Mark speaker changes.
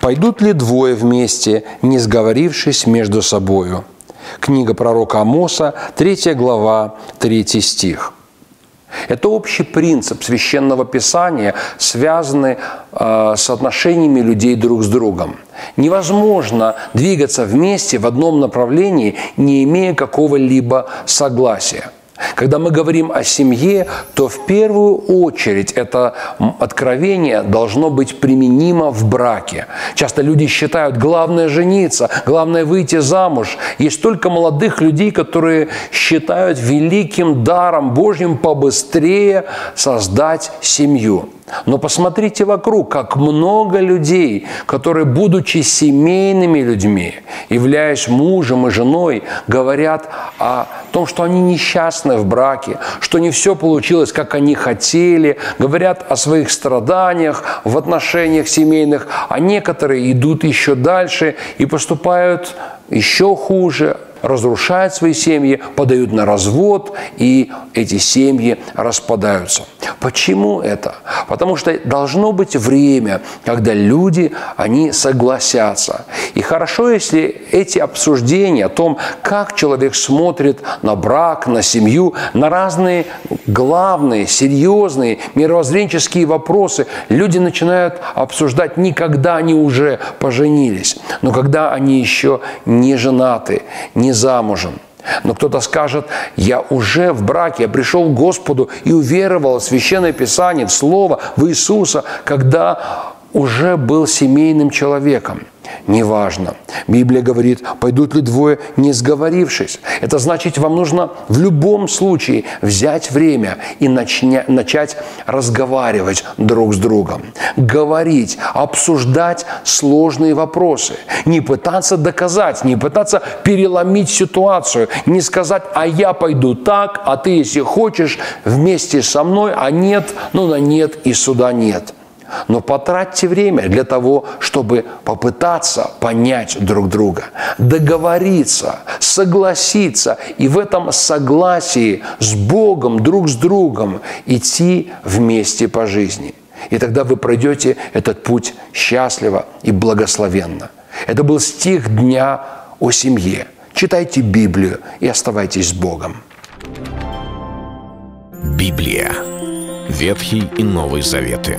Speaker 1: Пойдут ли двое вместе, не сговорившись между собою? Книга пророка Амоса, 3 глава, 3 стих. Это общий принцип священного писания, связанный э, с отношениями людей друг с другом. Невозможно двигаться вместе в одном направлении, не имея какого-либо согласия – когда мы говорим о семье, то в первую очередь это откровение должно быть применимо в браке. Часто люди считают, главное жениться, главное выйти замуж. Есть только молодых людей, которые считают великим даром Божьим побыстрее создать семью. Но посмотрите вокруг, как много людей, которые, будучи семейными людьми, являясь мужем и женой, говорят о том, что они несчастны в браке, что не все получилось, как они хотели, говорят о своих страданиях в отношениях семейных, а некоторые идут еще дальше и поступают еще хуже, разрушают свои семьи, подают на развод, и эти семьи распадаются. Почему это? Потому что должно быть время, когда люди, они согласятся. И хорошо, если эти обсуждения о том, как человек смотрит на брак, на семью, на разные главные, серьезные мировоззренческие вопросы, люди начинают обсуждать. Не когда они уже поженились, но когда они еще не женаты, не замужем – но кто-то скажет, я уже в браке, я пришел к Господу и уверовал в Священное Писание, в Слово, в Иисуса, когда уже был семейным человеком. Неважно. Библия говорит, пойдут ли двое, не сговорившись. Это значит, вам нужно в любом случае взять время и начня, начать разговаривать друг с другом. Говорить, обсуждать сложные вопросы. Не пытаться доказать, не пытаться переломить ситуацию. Не сказать, а я пойду так, а ты, если хочешь, вместе со мной, а нет, ну на нет и сюда нет – но потратьте время для того, чтобы попытаться понять друг друга, договориться, согласиться и в этом согласии с Богом, друг с другом идти вместе по жизни. И тогда вы пройдете этот путь счастливо и благословенно. Это был стих дня о семье. Читайте Библию и оставайтесь с Богом.
Speaker 2: Библия. Ветхий и Новый Заветы.